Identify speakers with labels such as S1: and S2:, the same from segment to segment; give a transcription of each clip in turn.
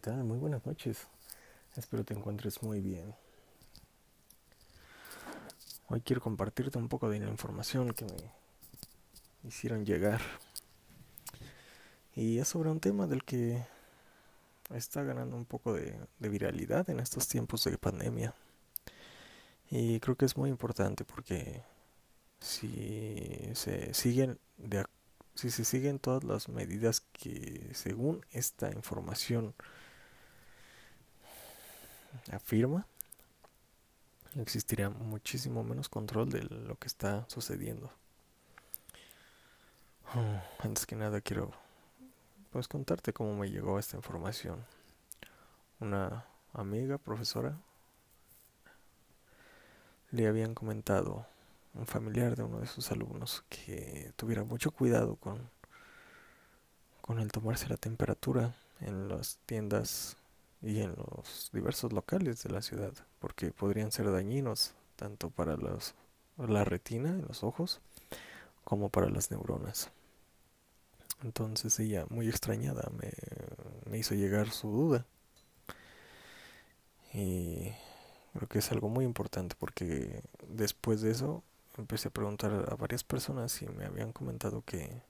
S1: Muy buenas noches. Espero te encuentres muy bien. Hoy quiero compartirte un poco de la información que me hicieron llegar. Y es sobre un tema del que está ganando un poco de, de viralidad en estos tiempos de pandemia. Y creo que es muy importante porque si se siguen de si se siguen todas las medidas que según esta información afirma, existiría muchísimo menos control de lo que está sucediendo. Antes que nada quiero pues contarte cómo me llegó esta información. Una amiga, profesora, le habían comentado un familiar de uno de sus alumnos que tuviera mucho cuidado con, con el tomarse la temperatura en las tiendas y en los diversos locales de la ciudad, porque podrían ser dañinos tanto para los, la retina en los ojos como para las neuronas. Entonces ella, muy extrañada, me, hizo llegar su duda. Y creo que es algo muy importante porque después de eso empecé a preguntar a varias personas y me habían comentado que,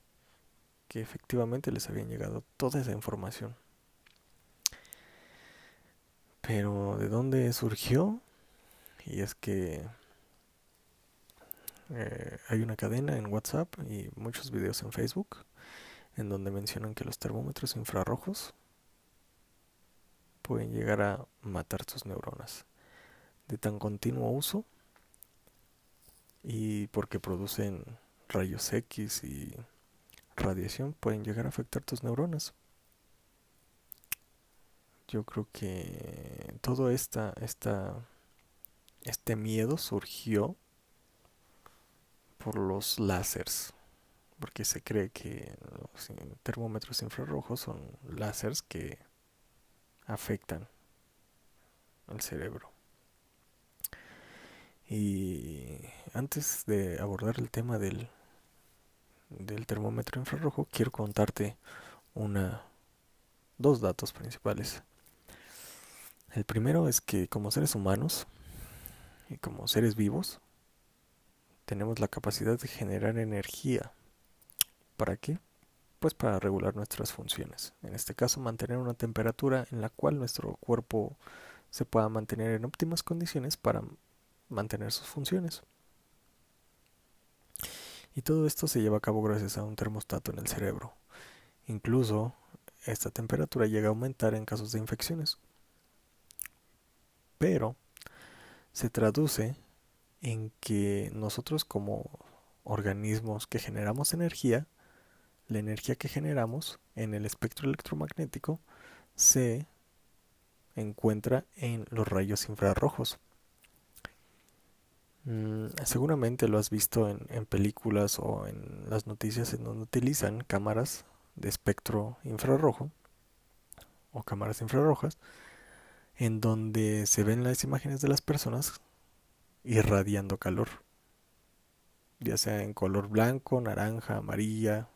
S1: que efectivamente les habían llegado toda esa información. Pero ¿de dónde surgió? Y es que eh, hay una cadena en WhatsApp y muchos videos en Facebook en donde mencionan que los termómetros infrarrojos pueden llegar a matar tus neuronas de tan continuo uso y porque producen rayos X y radiación pueden llegar a afectar tus neuronas. Yo creo que todo esta, esta, este miedo surgió por los láseres, porque se cree que los termómetros infrarrojos son láseres que afectan al cerebro. Y antes de abordar el tema del, del termómetro infrarrojo, quiero contarte una, dos datos principales. El primero es que como seres humanos y como seres vivos, tenemos la capacidad de generar energía. ¿Para qué? Pues para regular nuestras funciones. En este caso, mantener una temperatura en la cual nuestro cuerpo se pueda mantener en óptimas condiciones para mantener sus funciones. Y todo esto se lleva a cabo gracias a un termostato en el cerebro. Incluso esta temperatura llega a aumentar en casos de infecciones. Pero se traduce en que nosotros como organismos que generamos energía, la energía que generamos en el espectro electromagnético se encuentra en los rayos infrarrojos. Mm, seguramente lo has visto en, en, películas o en las noticias en donde utilizan cámaras de espectro infrarrojo o cámaras infrarrojas en donde se ven las imágenes de las personas irradiando calor. Ya sea en color blanco, naranja, amarilla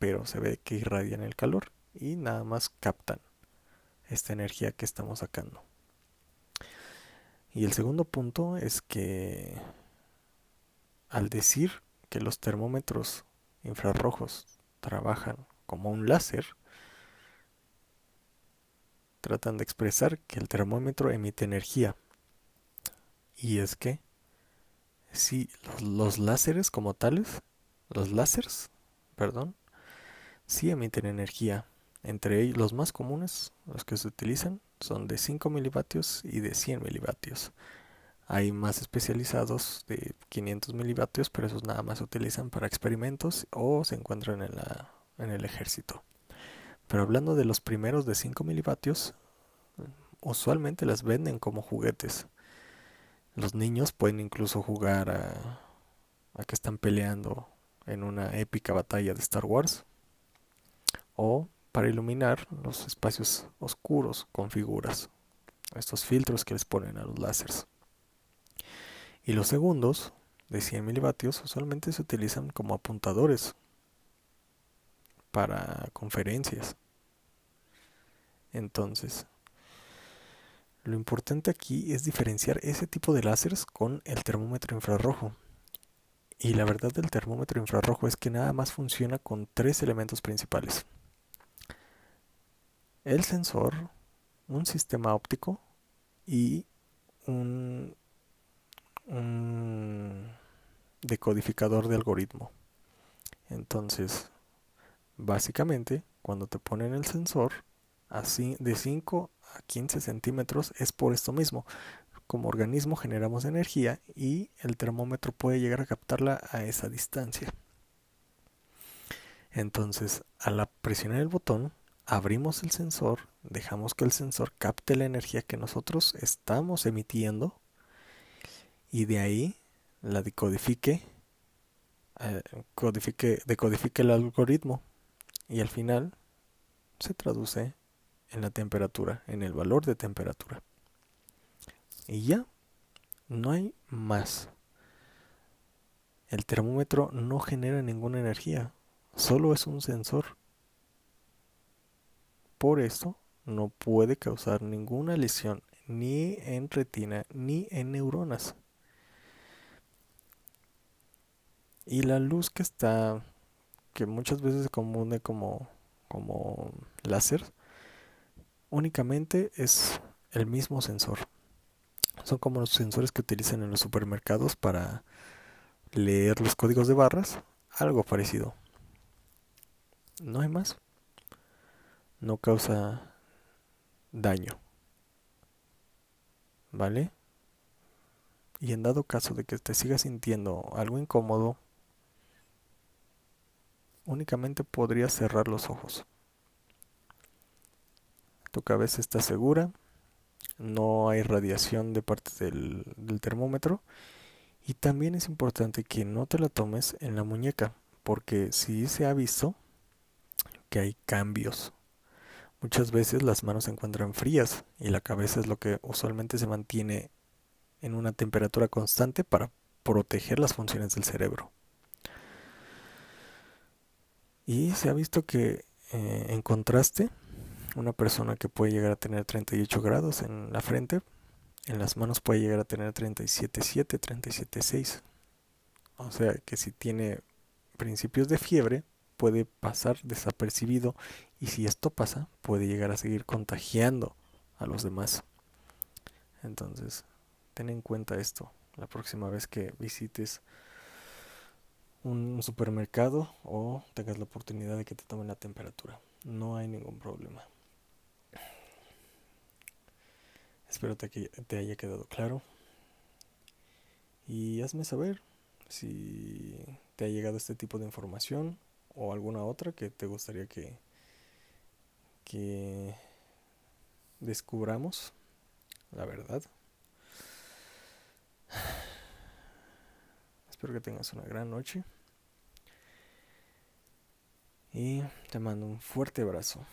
S1: pero se ve que irradian el calor y nada más captan esta energía que estamos sacando. Y el segundo punto es que al decir que los termómetros infrarrojos trabajan como un láser, tratan de expresar que el termómetro emite energía. Y es que si los, láseres como tales, los láseres, perdón, sí emiten energía. Entre ellos, los más comunes, los que se utilizan, son de 5 milivatios y de 100 milivatios. Hay más especializados de 500 milivatios, pero esos nada más se utilizan para experimentos o se encuentran en, en el ejército. Pero hablando de los primeros de 5 milivatios, usualmente las venden como juguetes. Los niños pueden incluso jugar a, a que están peleando en una épica batalla de Star Wars. O para iluminar los espacios oscuros con figuras, estos filtros que les ponen a los láseres. Y los segundos, de 100 milivatios, usualmente se utilizan como apuntadores para conferencias. Entonces, lo importante aquí es diferenciar ese tipo de láseres con el termómetro infrarrojo. Y la verdad del termómetro infrarrojo es que nada más funciona con tres elementos principales. El sensor, un sistema óptico y un, decodificador de algoritmo. Entonces, básicamente, cuando te ponen el sensor, así de 5 a 15 centímetros, es por esto mismo. Como organismo generamos energía y el termómetro puede llegar a captarla a esa distancia. Entonces, al presionar el botón, abrimos el sensor, dejamos que el sensor capte la energía que nosotros estamos emitiendo y de ahí la decodifique, eh, codifique, decodifique el algoritmo y al final se traduce en la temperatura, en el valor de temperatura. Y ya, no hay más. El termómetro no genera ninguna energía, solo es un sensor. Por eso no puede causar ninguna lesión ni en retina ni en neuronas. Y la luz que está, que muchas veces se confunde como, como láser, únicamente es el mismo sensor. Son como los sensores que utilizan en los supermercados para leer los códigos de barras, algo parecido. No hay más. No causa daño. ¿Vale? Y en dado caso de que te sigas sintiendo algo incómodo, únicamente podrías cerrar los ojos. Tu cabeza está segura, no hay radiación de parte del, termómetro y también es importante que no te la tomes en la muñeca, porque si se ha visto que hay cambios. Muchas veces las manos se encuentran frías y la cabeza es lo que usualmente se mantiene en una temperatura constante para proteger las funciones del cerebro. Y se ha visto que eh, en contraste, una persona que puede llegar a tener 38 grados en la frente, en las manos puede llegar a tener 37.7, 37.6. O sea que si tiene principios de fiebre, puede pasar desapercibido y si esto pasa, puede llegar a seguir contagiando a los demás. Entonces, ten en cuenta esto la próxima vez que visites un supermercado o tengas la oportunidad de que te tomen la temperatura. No hay ningún problema. Espero que te haya quedado claro. Y hazme saber si te ha llegado este tipo de información o alguna otra que te gustaría que, que descubramos la verdad. Espero que tengas una gran noche. Y te mando un fuerte abrazo.